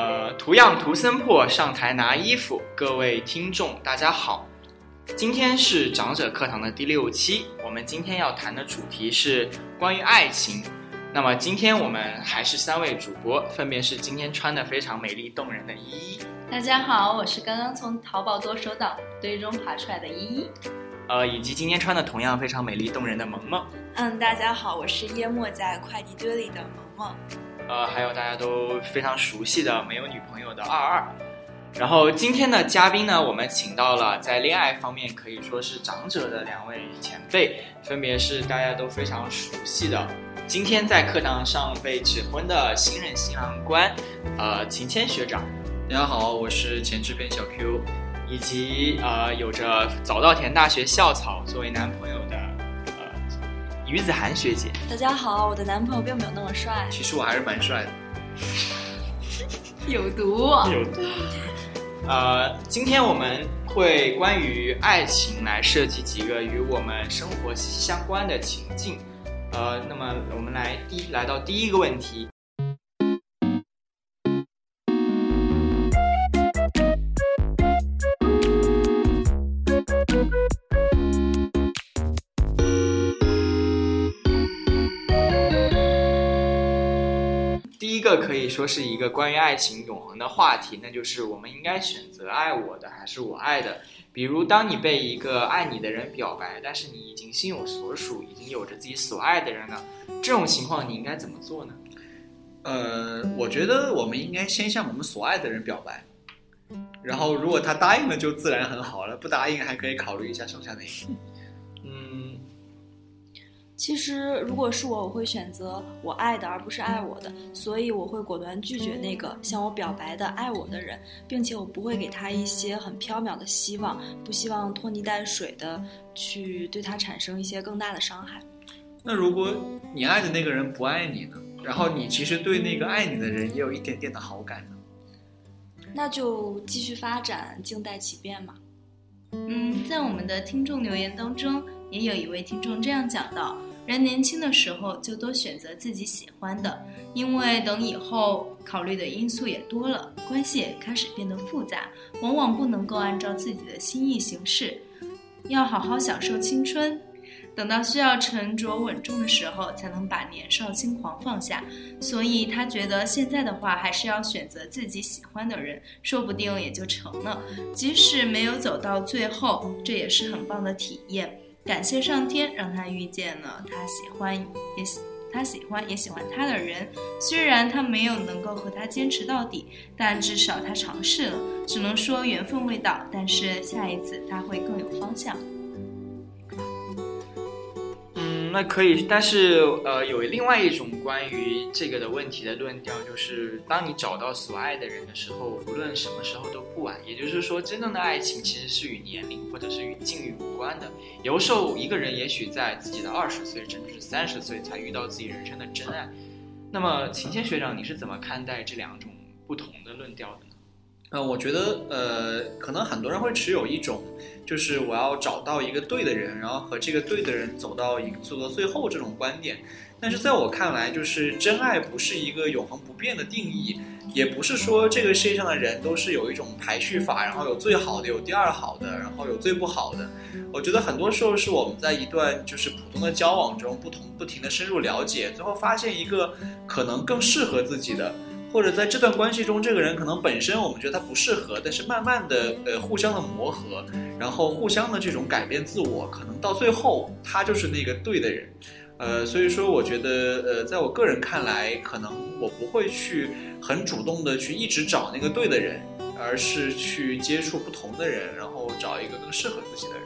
呃，图样图森破上台拿衣服，各位听众大家好，今天是长者课堂的第六期，我们今天要谈的主题是关于爱情。那么今天我们还是三位主播，分别是今天穿的非常美丽动人的依依，大家好，我是刚刚从淘宝剁手党堆中爬出来的依依，呃，以及今天穿的同样非常美丽动人的萌萌，嗯，大家好，我是淹没在快递堆里的萌萌。呃，还有大家都非常熟悉的没有女朋友的二二。然后今天的嘉宾呢，我们请到了在恋爱方面可以说是长者的两位前辈，分别是大家都非常熟悉的，今天在课堂上被指婚的新任新郎官，呃，秦谦学长。大家好，我是前制片小 Q，以及呃有着早稻田大学校草作为男朋友于子涵学姐。大家好，我的男朋友并没有那么帅。其实我还是蛮帅的。有毒，有毒。呃，今天我们会关于爱情来设计几个与我们生活息息相关的情境。呃，那么我们来第来到第一个问题。第一个可以说是一个关于爱情永恒的话题，那就是我们应该选择爱我的还是我爱的。比如，当你被一个爱你的人表白，但是你已经心有所属，已经有着自己所爱的人了，这种情况你应该怎么做呢？呃，我觉得我们应该先向我们所爱的人表白，然后如果他答应了，就自然很好了；不答应，还可以考虑一下剩下那一个。嗯，其实如果是我，我会选择我爱的，而不是爱我的，所以我会果断拒绝那个向我表白的爱我的人，并且我不会给他一些很缥缈的希望，不希望拖泥带水的去对他产生一些更大的伤害。那如果你爱的那个人不爱你呢？然后你其实对那个爱你的人也有一点点的好感呢？那就继续发展，静待其变嘛。嗯，在我们的听众留言当中，也有一位听众这样讲到：人年轻的时候就多选择自己喜欢的，因为等以后考虑的因素也多了，关系也开始变得复杂，往往不能够按照自己的心意行事。要好好享受青春，等到需要沉着稳重的时候，才能把年少轻狂放下。所以他觉得现在的话，还是要选择自己喜欢的人，说不定也就成了。即使没有走到最后，这也是很棒的体验。感谢上天让他遇见了他喜欢也喜他喜欢也喜欢他的人。虽然他没有能够和他坚持到底，但至少他尝试了。只能说缘分未到，但是下一次他会更有方向。那可以，但是呃，有另外一种关于这个的问题的论调，就是当你找到所爱的人的时候，无论什么时候都不晚。也就是说，真正的爱情其实是与年龄或者是与境遇无关的。有时候，一个人也许在自己的二十岁甚至是三十岁才遇到自己人生的真爱。那么，秦谦学长，你是怎么看待这两种不同的论调的呢？呃，我觉得呃，可能很多人会持有一种，就是我要找到一个对的人，然后和这个对的人走到一个走到最后这种观点。但是在我看来，就是真爱不是一个永恒不变的定义，也不是说这个世界上的人都是有一种排序法，然后有最好的，有第二好的，然后有最不好的。我觉得很多时候是我们在一段就是普通的交往中，不同不停的深入了解，最后发现一个可能更适合自己的。或者在这段关系中，这个人可能本身我们觉得他不适合，但是慢慢的呃互相的磨合，然后互相的这种改变自我，可能到最后他就是那个对的人，呃，所以说我觉得呃在我个人看来，可能我不会去很主动的去一直找那个对的人，而是去接触不同的人，然后找一个更适合自己的人。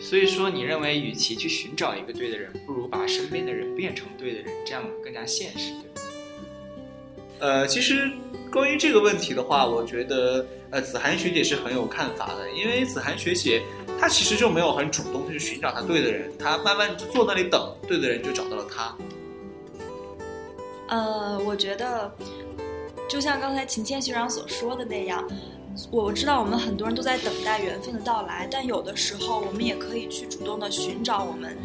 所以说，你认为与其去寻找一个对的人，不如把身边的人变成对的人，这样更加现实？呃，其实关于这个问题的话，我觉得呃子涵学姐是很有看法的，因为子涵学姐她其实就没有很主动去寻找她对的人，她慢慢就坐那里等，对的人就找到了她。呃，我觉得就像刚才秦谦学长所说的那样，我知道我们很多人都在等待缘分的到来，但有的时候我们也可以去主动的寻找我们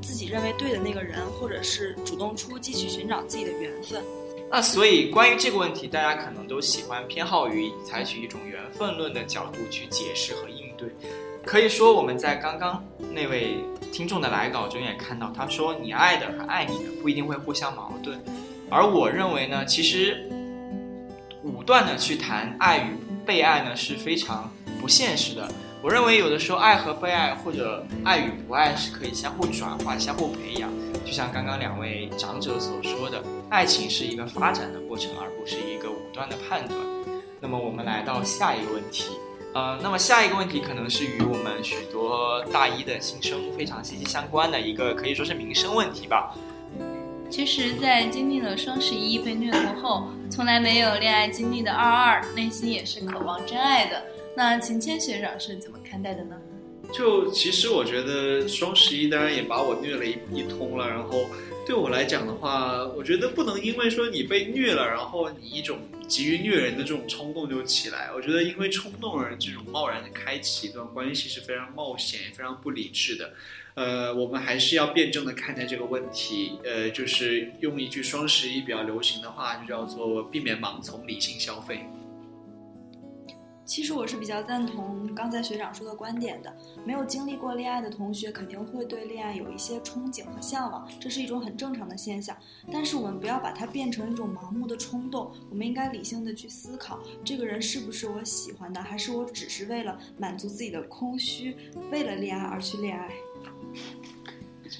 自己认为对的那个人，或者是主动出击去寻找自己的缘分。那所以关于这个问题，大家可能都喜欢偏好于采取一种缘分论的角度去解释和应对。可以说我们在刚刚那位听众的来稿中也看到，他说你爱的和爱你的不一定会互相矛盾，而我认为呢，其实武断的去谈爱与被爱呢是非常不现实的。我认为有的时候爱和被爱或者爱与不爱是可以相互转化、相互培养。就像刚刚两位长者所说的，爱情是一个发展的过程，而不是一个武断的判断。那么我们来到下一个问题，呃，那么下一个问题可能是与我们许多大一的新生非常息息相关的一个，可以说是民生问题吧。其实，在经历了双十一被虐过后，从来没有恋爱经历的二二，内心也是渴望真爱的。那秦谦学长是怎么看待的呢？就其实我觉得双十一当然也把我虐了一一通了，然后对我来讲的话，我觉得不能因为说你被虐了，然后你一种急于虐人的这种冲动就起来。我觉得因为冲动而这种贸然的开启一段关系是非常冒险、非常不理智的。呃，我们还是要辩证的看待这个问题。呃，就是用一句双十一比较流行的话，就叫做避免盲从，理性消费。其实我是比较赞同刚才学长说的观点的。没有经历过恋爱的同学肯定会对恋爱有一些憧憬和向往，这是一种很正常的现象。但是我们不要把它变成一种盲目的冲动，我们应该理性的去思考，这个人是不是我喜欢的，还是我只是为了满足自己的空虚，为了恋爱而去恋爱。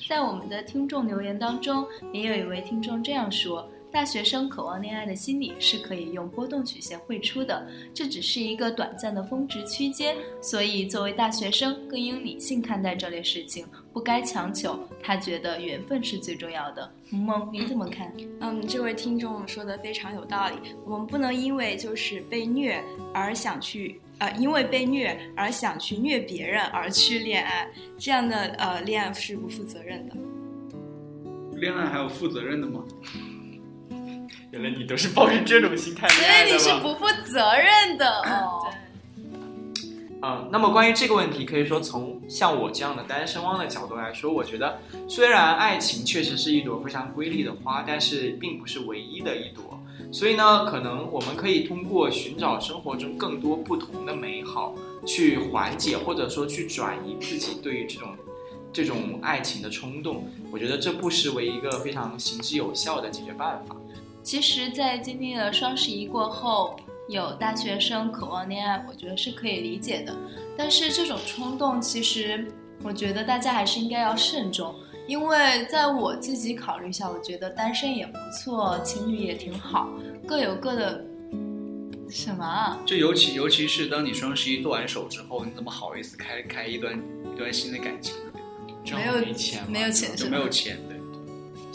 在我们的听众留言当中，也有一位听众这样说。大学生渴望恋爱的心理是可以用波动曲线绘出的，这只是一个短暂的峰值区间，所以作为大学生更应理性看待这类事情，不该强求。他觉得缘分是最重要的。萌萌，你怎么看？嗯，这位听众说的非常有道理。我们不能因为就是被虐而想去，呃，因为被虐而想去虐别人而去恋爱，这样的呃恋爱是不负责任的。恋爱还有负责任的吗？原来你都是抱着这种心态所以你是不负责任的哦。嗯，那么关于这个问题，可以说从像我这样的单身汪的角度来说，我觉得虽然爱情确实是一朵非常瑰丽的花，但是并不是唯一的一朵。所以呢，可能我们可以通过寻找生活中更多不同的美好，去缓解或者说去转移自己对于这种这种爱情的冲动。我觉得这不失为一个非常行之有效的解决办法。其实，在经历了双十一过后，有大学生渴望恋爱，我觉得是可以理解的。但是这种冲动，其实我觉得大家还是应该要慎重，因为在我自己考虑下，我觉得单身也不错，情侣也挺好，各有各的。什么？啊就尤其尤其是当你双十一剁完手之后，你怎么好意思开开一段一段新的感情呢？没有钱，没有钱，就没有钱的。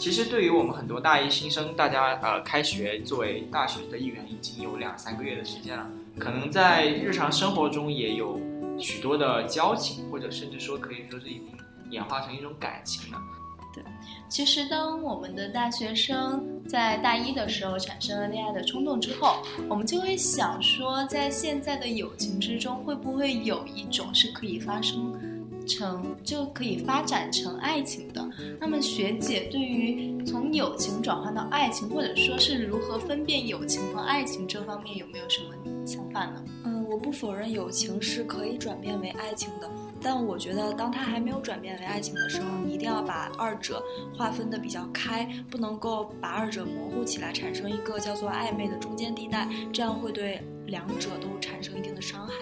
其实对于我们很多大一新生，大家呃开学作为大学的一员已经有两三个月的时间了，可能在日常生活中也有许多的交情，或者甚至说可以说是已经演化成一种感情了。对，其实当我们的大学生在大一的时候产生了恋爱的冲动之后，我们就会想说，在现在的友情之中，会不会有一种是可以发生？成就可以发展成爱情的。那么学姐对于从友情转换到爱情，或者说是如何分辨友情和爱情这方面，有没有什么想法呢？嗯，我不否认友情是可以转变为爱情的，但我觉得当它还没有转变为爱情的时候，你一定要把二者划分的比较开，不能够把二者模糊起来，产生一个叫做暧昧的中间地带，这样会对两者都产生一定的伤害。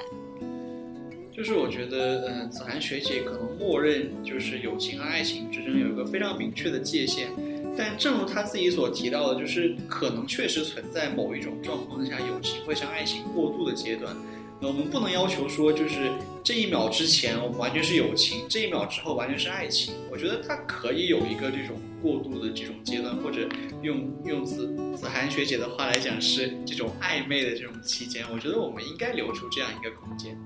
就是我觉得，嗯，子涵学姐可能默认就是友情和爱情之间有一个非常明确的界限，但正如她自己所提到的，就是可能确实存在某一种状况下，友情会向爱情过渡的阶段。那我们不能要求说，就是这一秒之前我们完全是友情，这一秒之后完全是爱情。我觉得它可以有一个这种过渡的这种阶段，或者用用子子涵学姐的话来讲，是这种暧昧的这种期间。我觉得我们应该留出这样一个空间。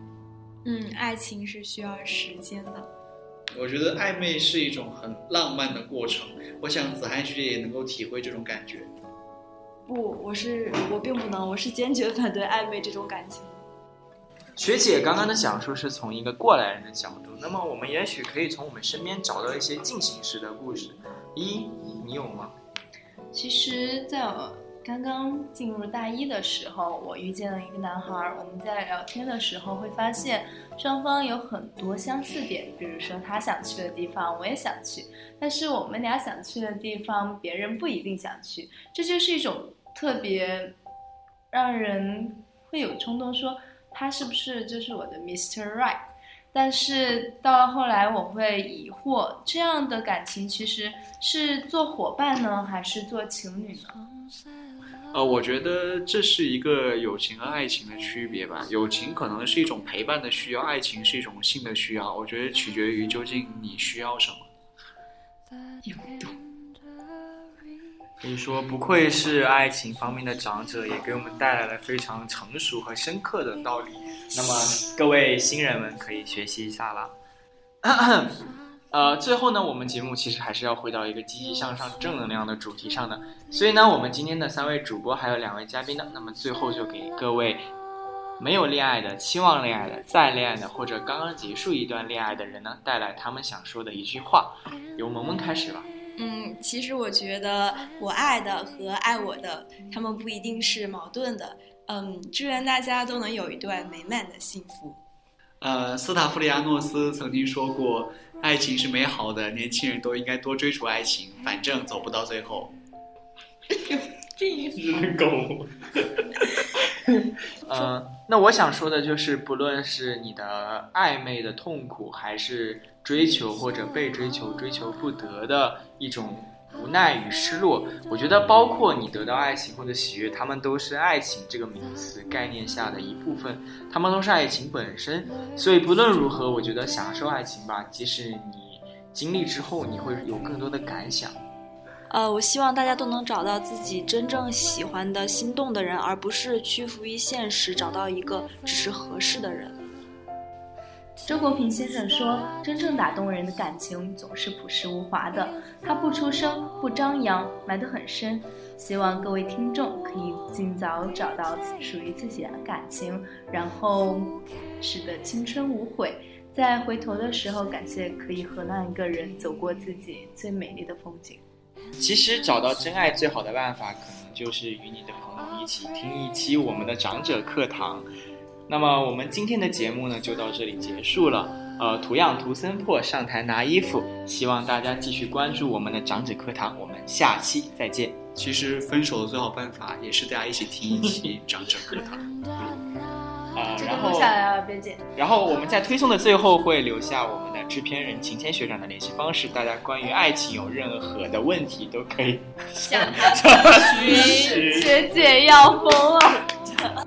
嗯，爱情是需要时间的。我觉得暧昧是一种很浪漫的过程，我想子涵学姐也能够体会这种感觉。不，我是我并不能，我是坚决反对暧昧这种感情。学姐刚刚的讲述是从一个过来人的角度，那么我们也许可以从我们身边找到一些进行时的故事。一，你有吗？其实，在刚刚进入大一的时候，我遇见了一个男孩，我们在聊天的时候会发现双方有很多相似点，比如说他想去的地方我也想去，但是我们俩想去的地方别人不一定想去，这就是一种特别让人会有冲动说他是不是就是我的 Mr. Right。但是到了后来，我会疑惑，这样的感情其实是做伙伴呢，还是做情侣呢？呃，我觉得这是一个友情和爱情的区别吧。友情可能是一种陪伴的需要，爱情是一种性的需要。我觉得取决于究竟你需要什么。可以说，不愧是爱情方面的长者，也给我们带来了非常成熟和深刻的道理。那么，各位新人们可以学习一下啦。呃，最后呢，我们节目其实还是要回到一个积极向上、正能量的主题上的。所以呢，我们今天的三位主播还有两位嘉宾呢，那么最后就给各位没有恋爱的、期望恋爱的、在恋爱的或者刚刚结束一段恋爱的人呢，带来他们想说的一句话。由萌萌开始吧。嗯，其实我觉得我爱的和爱我的，他们不一定是矛盾的。嗯，祝愿大家都能有一段美满的幸福。呃，斯塔夫里亚诺斯曾经说过：“爱情是美好的，年轻人都应该多追逐爱情，反正走不到最后。”日狗。嗯，那我想说的就是，不论是你的暧昧的痛苦，还是追求或者被追求、追求不得的一种无奈与失落，我觉得包括你得到爱情或者喜悦，他们都是爱情这个名词概念下的一部分，他们都是爱情本身。所以不论如何，我觉得享受爱情吧，即使你经历之后，你会有更多的感想。呃，我希望大家都能找到自己真正喜欢的心动的人，而不是屈服于现实，找到一个只是合适的人。周国平先生说：“真正打动人的感情总是朴实无华的，他不出声，不张扬，埋得很深。”希望各位听众可以尽早找到属于自己的感情，然后使得青春无悔，在回头的时候感谢可以和那一个人走过自己最美丽的风景。其实找到真爱最好的办法，可能就是与你的朋友一起听一期我们的长者课堂。那么我们今天的节目呢，就到这里结束了。呃，图样图森破上台拿衣服，希望大家继续关注我们的长者课堂。我们下期再见。其实分手的最好办法，也是大家一起听一期长者课堂。啊，然后下来了，别介。然后我们在推送的最后会留下我们的制片人秦谦学长的联系方式，大家关于爱情有任何的问题都可以向他咨询。学姐要疯了。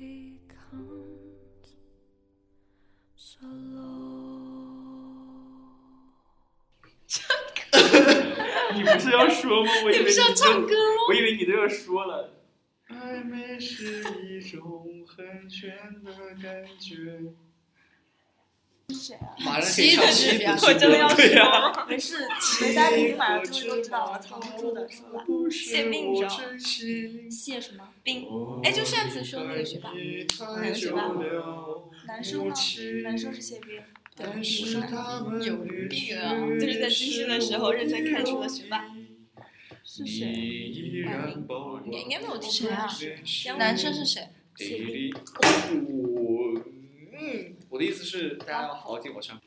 你不是要说吗？我以为你是要唱歌吗？我以为你都要说了。暧昧是一种很玄的感觉。是谁啊？马上可以唱妻子我真的要对呀、说，没事，没在听马上终于都知道了，藏不住的是吧？谢冰，你知道吗？谢什么冰？哎，就上次说那个学霸，哪个学霸？男生吗？男生是谢冰。对。有病啊！就是在军训的时候认真看书的学霸。是谁？应该应该没有听谁啊？男生是谁？谢冰。我，的意思是，大家要好好听我唱。